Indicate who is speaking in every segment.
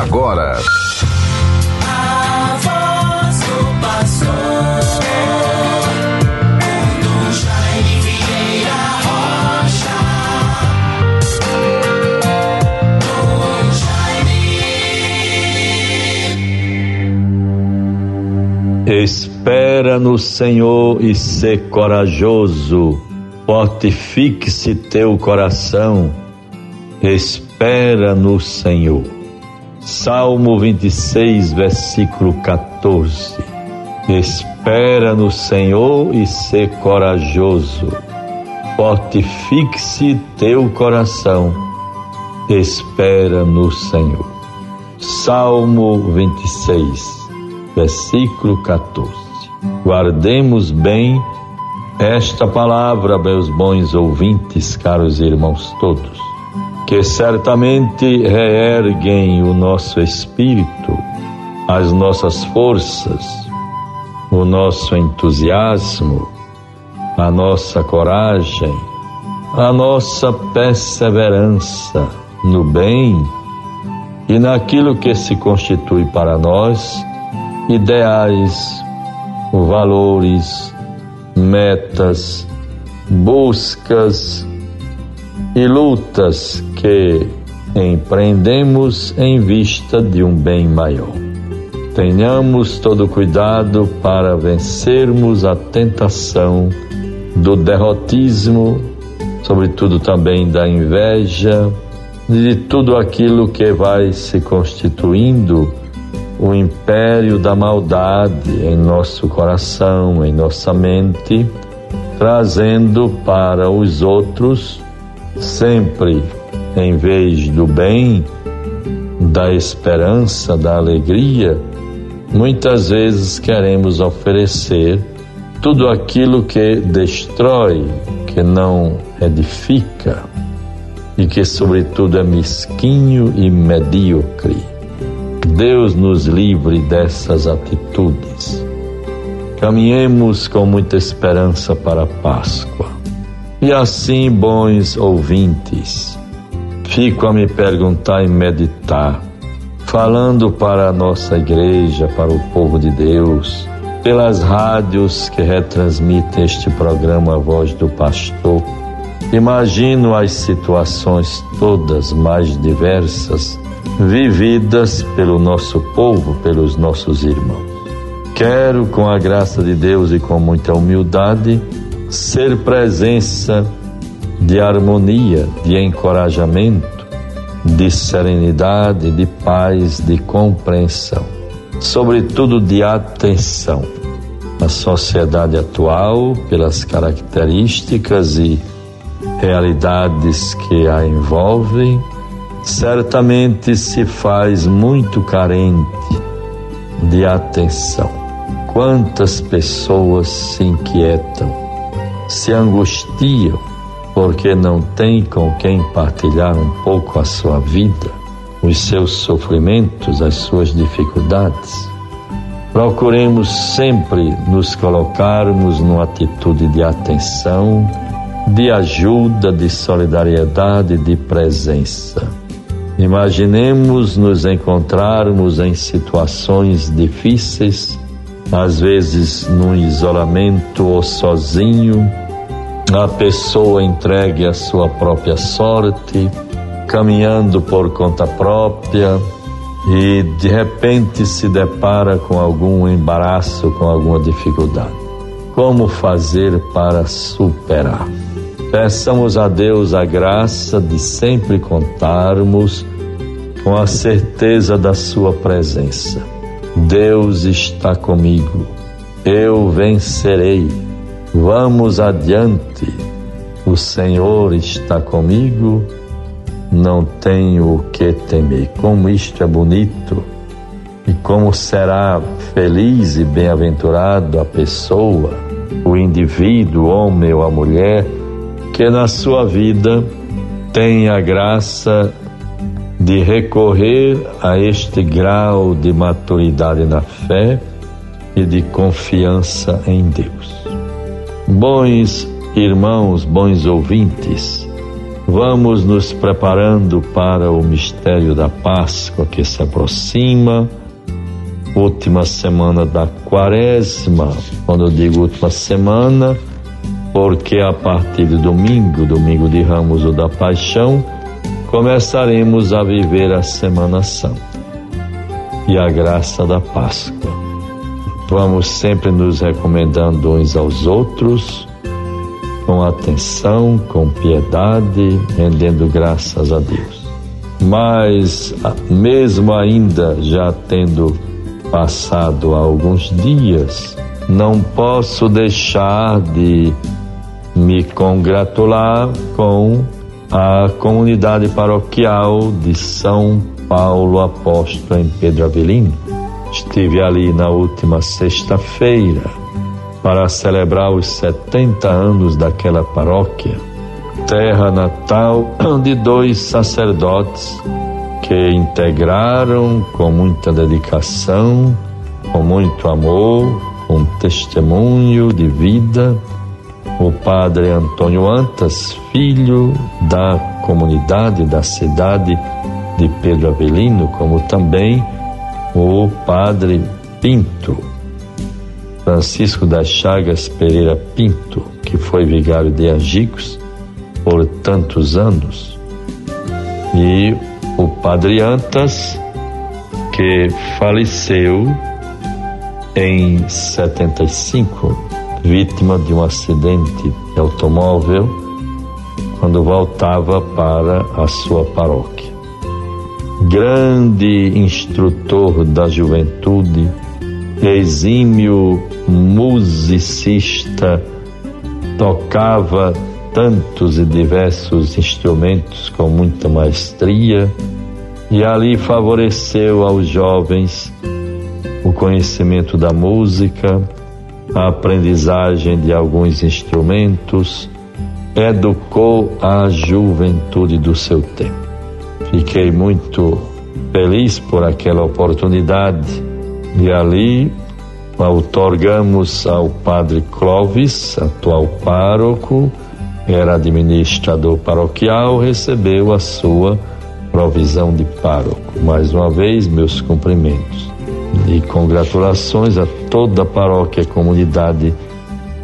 Speaker 1: agora.
Speaker 2: A voz do pastor.
Speaker 3: Espera no Senhor e sê corajoso, fortifique-se teu coração, espera no Senhor. Salmo 26, versículo 14. Espera no Senhor e sê corajoso, fortifique-se teu coração, espera no Senhor. Salmo 26, versículo 14. Guardemos bem esta palavra, meus bons ouvintes, caros irmãos todos, que certamente reerguem o nosso espírito, as nossas forças, o nosso entusiasmo, a nossa coragem, a nossa perseverança no bem e naquilo que se constitui para nós ideais, valores, metas, buscas e lutas que empreendemos em vista de um bem maior. Tenhamos todo cuidado para vencermos a tentação do derrotismo, sobretudo também da inveja, de tudo aquilo que vai se constituindo o império da maldade em nosso coração, em nossa mente, trazendo para os outros sempre, em vez do bem, da esperança, da alegria, muitas vezes queremos oferecer tudo aquilo que destrói, que não edifica e que, sobretudo, é mesquinho e medíocre. Deus nos livre dessas atitudes. Caminhemos com muita esperança para a Páscoa. E assim, bons ouvintes, fico a me perguntar e meditar, falando para a nossa igreja, para o povo de Deus, pelas rádios que retransmitem este programa A Voz do Pastor. Imagino as situações todas mais diversas vividas pelo nosso povo, pelos nossos irmãos. Quero, com a graça de Deus e com muita humildade, ser presença de harmonia, de encorajamento, de serenidade, de paz, de compreensão, sobretudo de atenção. A sociedade atual, pelas características e realidades que a envolvem, certamente se faz muito carente de atenção. Quantas pessoas se inquietam, se angustiam porque não têm com quem partilhar um pouco a sua vida, os seus sofrimentos, as suas dificuldades. Procuremos sempre nos colocarmos numa atitude de atenção, de ajuda, de solidariedade, de presença Imaginemos nos encontrarmos em situações difíceis, às vezes num isolamento ou sozinho, a pessoa entregue a sua própria sorte, caminhando por conta própria e de repente se depara com algum embaraço, com alguma dificuldade. Como fazer para superar? Peçamos a Deus a graça de sempre contarmos com a certeza da Sua presença. Deus está comigo, eu vencerei. Vamos adiante, o Senhor está comigo, não tenho o que temer. Como isto é bonito e como será feliz e bem-aventurado a pessoa, o indivíduo, o homem ou a mulher que na sua vida tem a graça de recorrer a este grau de maturidade na fé e de confiança em Deus. Bons irmãos, bons ouvintes, Vamos nos preparando para o mistério da Páscoa que se aproxima, última semana da Quaresma. Quando eu digo última semana, porque a partir de domingo, domingo de Ramos ou da Paixão, começaremos a viver a Semana Santa e a graça da Páscoa. Vamos sempre nos recomendando uns aos outros com atenção, com piedade, rendendo graças a Deus. Mas, mesmo ainda já tendo passado alguns dias, não posso deixar de me congratular com a comunidade paroquial de São Paulo Apóstolo em Pedro Avelino. Estive ali na última sexta-feira para celebrar os 70 anos daquela paróquia, terra natal de dois sacerdotes que integraram com muita dedicação, com muito amor, com testemunho de vida, o padre Antônio Antas, filho da comunidade da cidade de Pedro Avelino, como também o padre Pinto, Francisco das Chagas Pereira Pinto, que foi vigário de Agicos por tantos anos, e o Padre Antas, que faleceu em 75, vítima de um acidente de automóvel, quando voltava para a sua paróquia. Grande instrutor da juventude, exímio musicista, tocava tantos e diversos instrumentos com muita maestria e ali favoreceu aos jovens o conhecimento da música, a aprendizagem de alguns instrumentos, educou a juventude do seu tempo. Fiquei muito feliz por aquela oportunidade e ali outorgamos ao padre Clovis, atual pároco, era administrador paroquial, recebeu a sua provisão de pároco. Mais uma vez, meus cumprimentos e congratulações a toda a paróquia e comunidade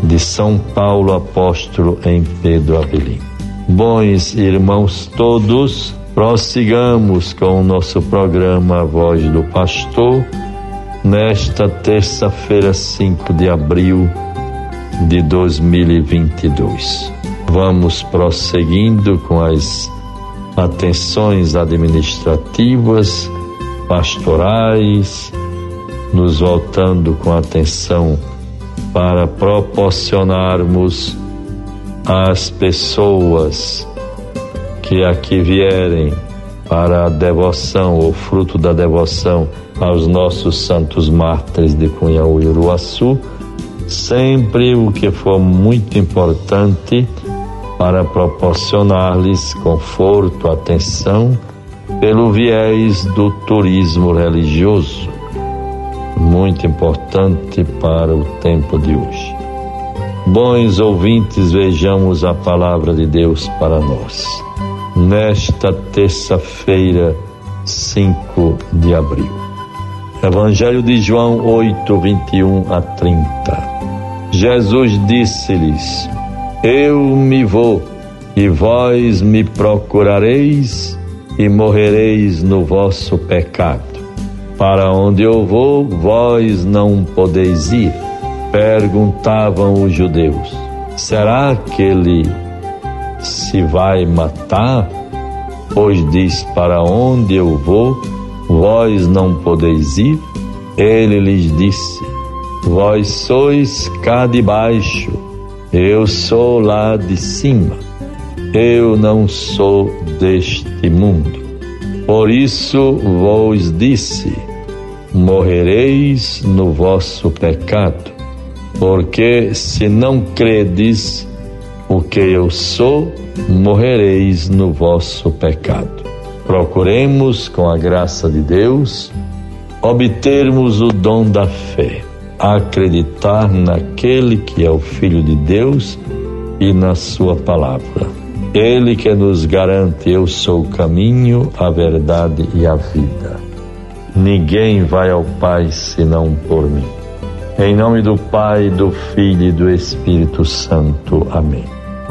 Speaker 3: de São Paulo Apóstolo em Pedro Avelino. Bons irmãos todos, prossigamos com o nosso programa Voz do Pastor nesta terça-feira, 5 de abril de 2022. Vamos prosseguindo com as atenções administrativas, pastorais, nos voltando com atenção para proporcionarmos às pessoas que aqui vierem para a devoção, ou fruto da devoção aos nossos santos mártires de Cunhaú e Uruaçu, sempre o que for muito importante para proporcionar-lhes conforto, atenção, pelo viés do turismo religioso, muito importante para o tempo de hoje. Bons ouvintes, vejamos a palavra de Deus para nós nesta terça-feira, 5 de abril. Evangelho de João 8, 21 a 30. Jesus disse-lhes: Eu me vou, e vós me procurareis, e morrereis no vosso pecado. Para onde eu vou, vós não podeis ir. Perguntavam os judeus: Será que ele se vai matar? Pois diz: Para onde eu vou, vós não podeis ir? Ele lhes disse: Vós sois cá de baixo, eu sou lá de cima. Eu não sou deste mundo. Por isso vos disse: morrereis no vosso pecado. Porque se não credes, porque eu sou, morrereis no vosso pecado. Procuremos, com a graça de Deus, obtermos o dom da fé, acreditar naquele que é o Filho de Deus e na Sua palavra. Ele que nos garante: Eu sou o caminho, a verdade e a vida. Ninguém vai ao Pai senão por mim. Em nome do Pai, do Filho e do Espírito Santo. Amém.